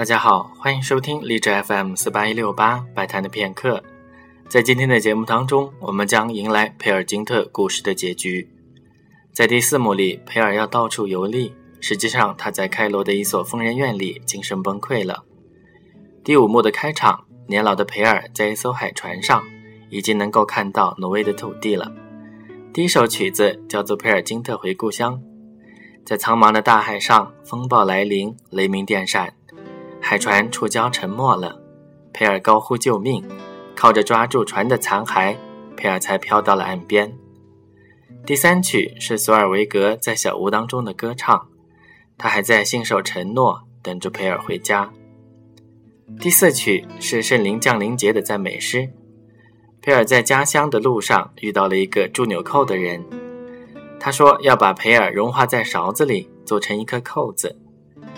大家好，欢迎收听励志 FM 四八一六八摆摊的片刻。在今天的节目当中，我们将迎来培尔金特故事的结局。在第四幕里，培尔要到处游历，实际上他在开罗的一所疯人院里精神崩溃了。第五幕的开场，年老的培尔在一艘海船上，已经能够看到挪威的土地了。第一首曲子叫做《培尔金特回故乡》。在苍茫的大海上，风暴来临，雷鸣电闪，海船触礁沉没了。佩尔高呼救命，靠着抓住船的残骸，佩尔才飘到了岸边。第三曲是索尔维格在小屋当中的歌唱，他还在信守承诺，等着佩尔回家。第四曲是圣灵降临节的赞美诗，佩尔在家乡的路上遇到了一个铸纽扣的人。他说要把培尔融化在勺子里，做成一颗扣子，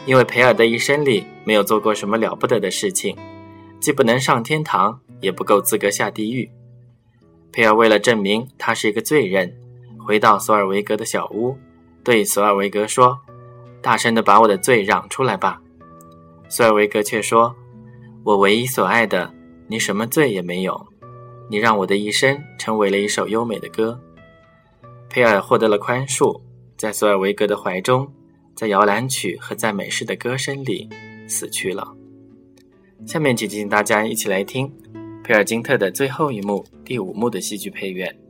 因为培尔的一生里没有做过什么了不得的事情，既不能上天堂，也不够资格下地狱。培尔为了证明他是一个罪人，回到索尔维格的小屋，对索尔维格说：“大声的把我的罪嚷出来吧。”索尔维格却说：“我唯一所爱的，你什么罪也没有，你让我的一生成为了一首优美的歌。”佩尔获得了宽恕，在索尔维格的怀中，在摇篮曲和赞美诗的歌声里死去了。下面就请大家一起来听佩尔金特的最后一幕第五幕的戏剧配乐。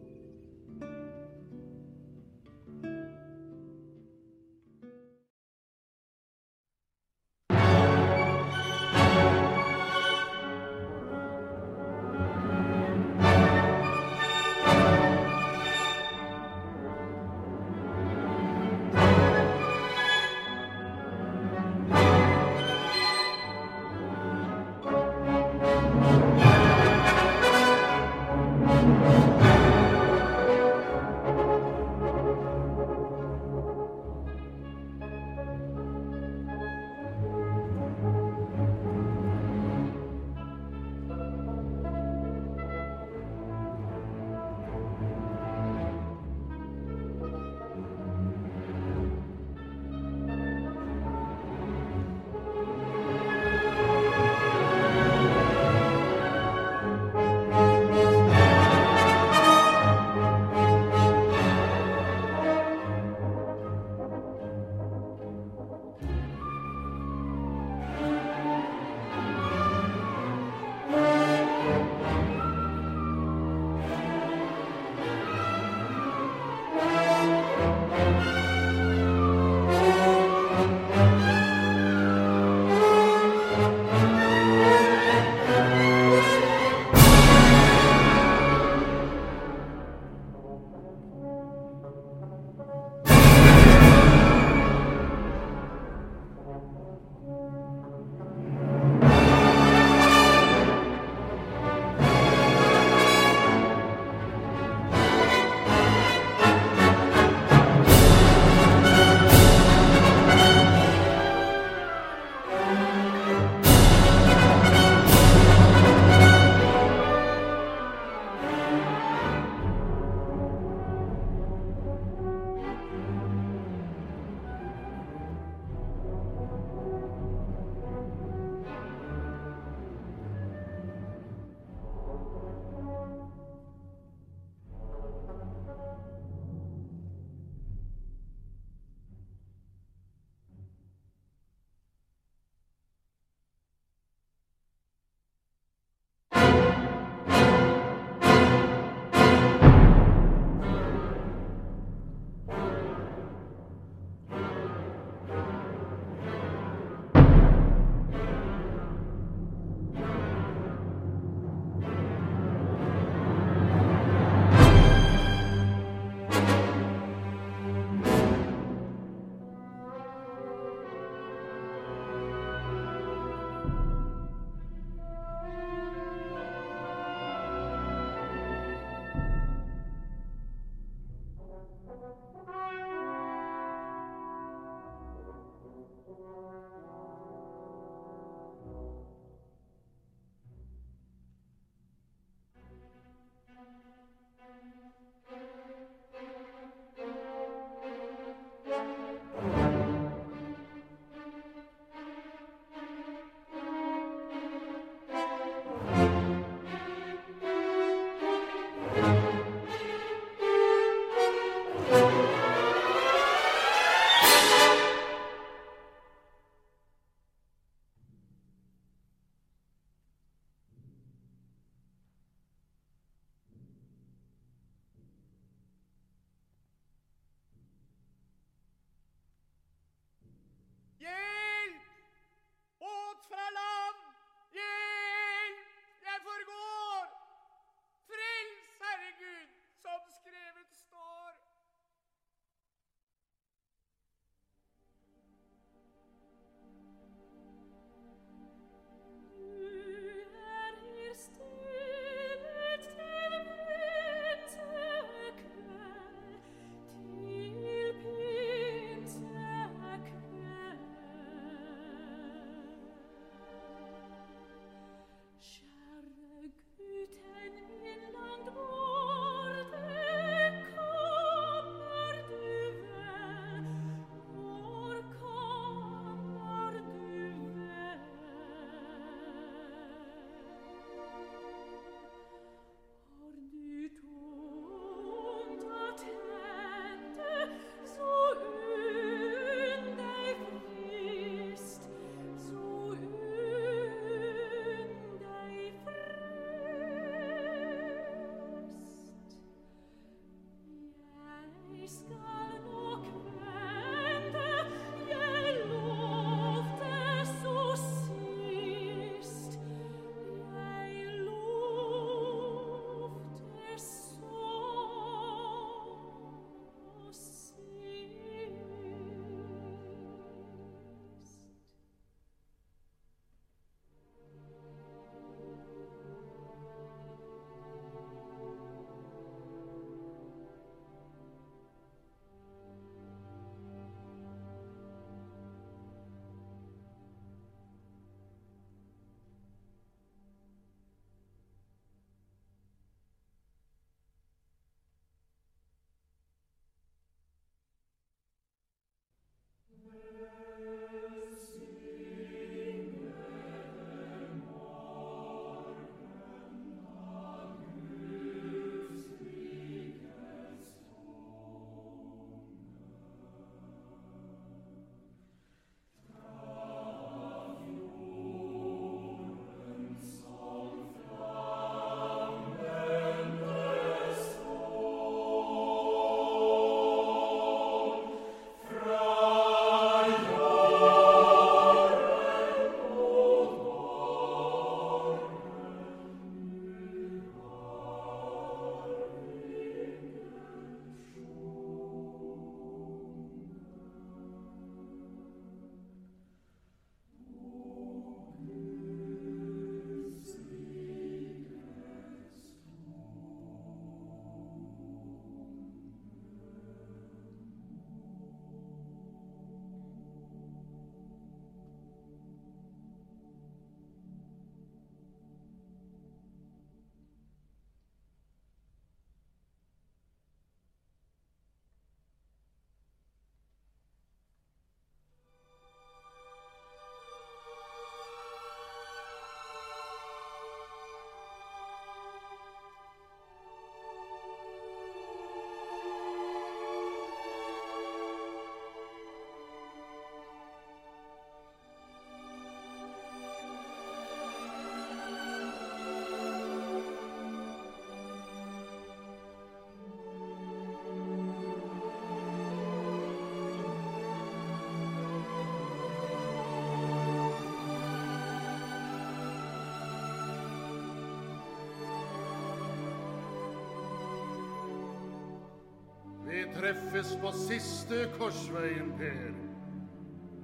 Treffes på siste korsveien, Per.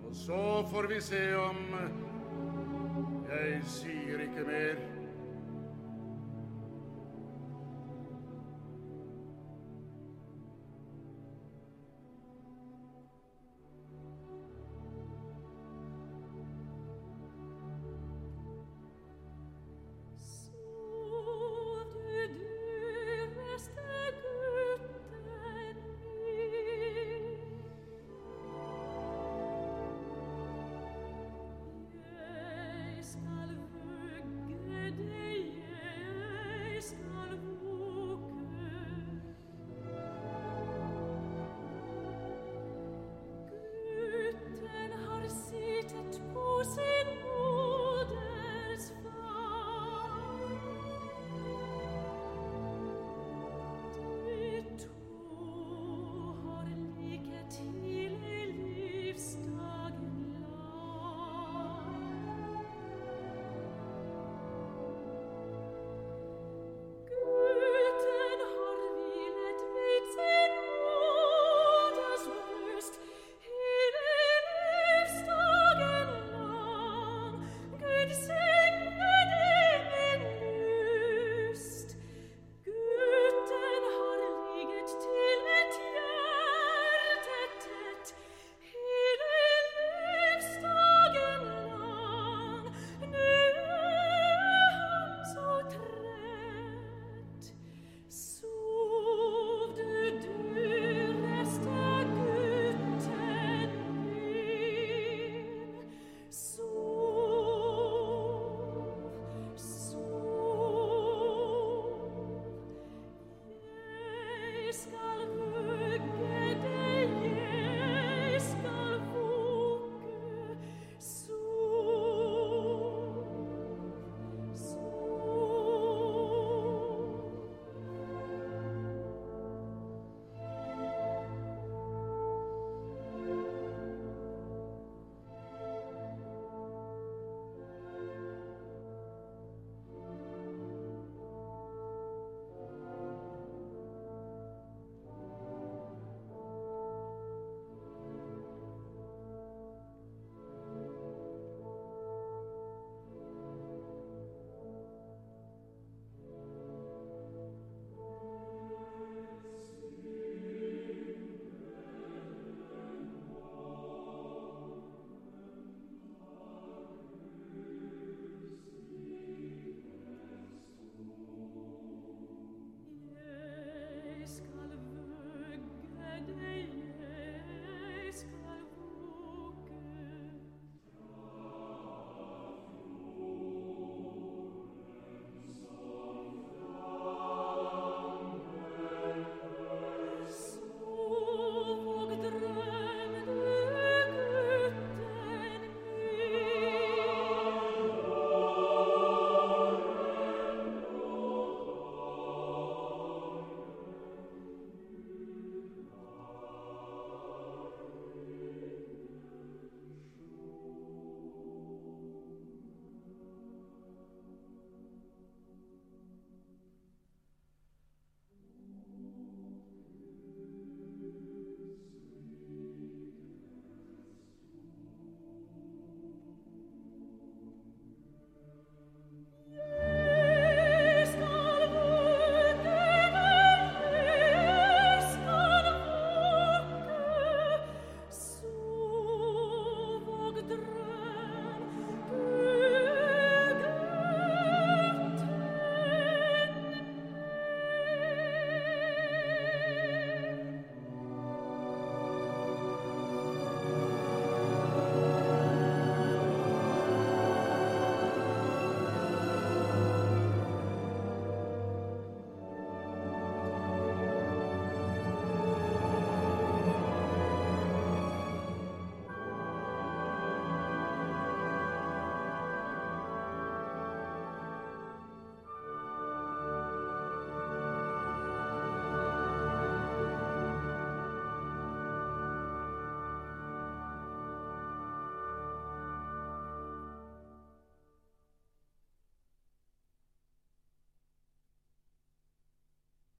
Og så får vi se om Jeg sier ikke mer.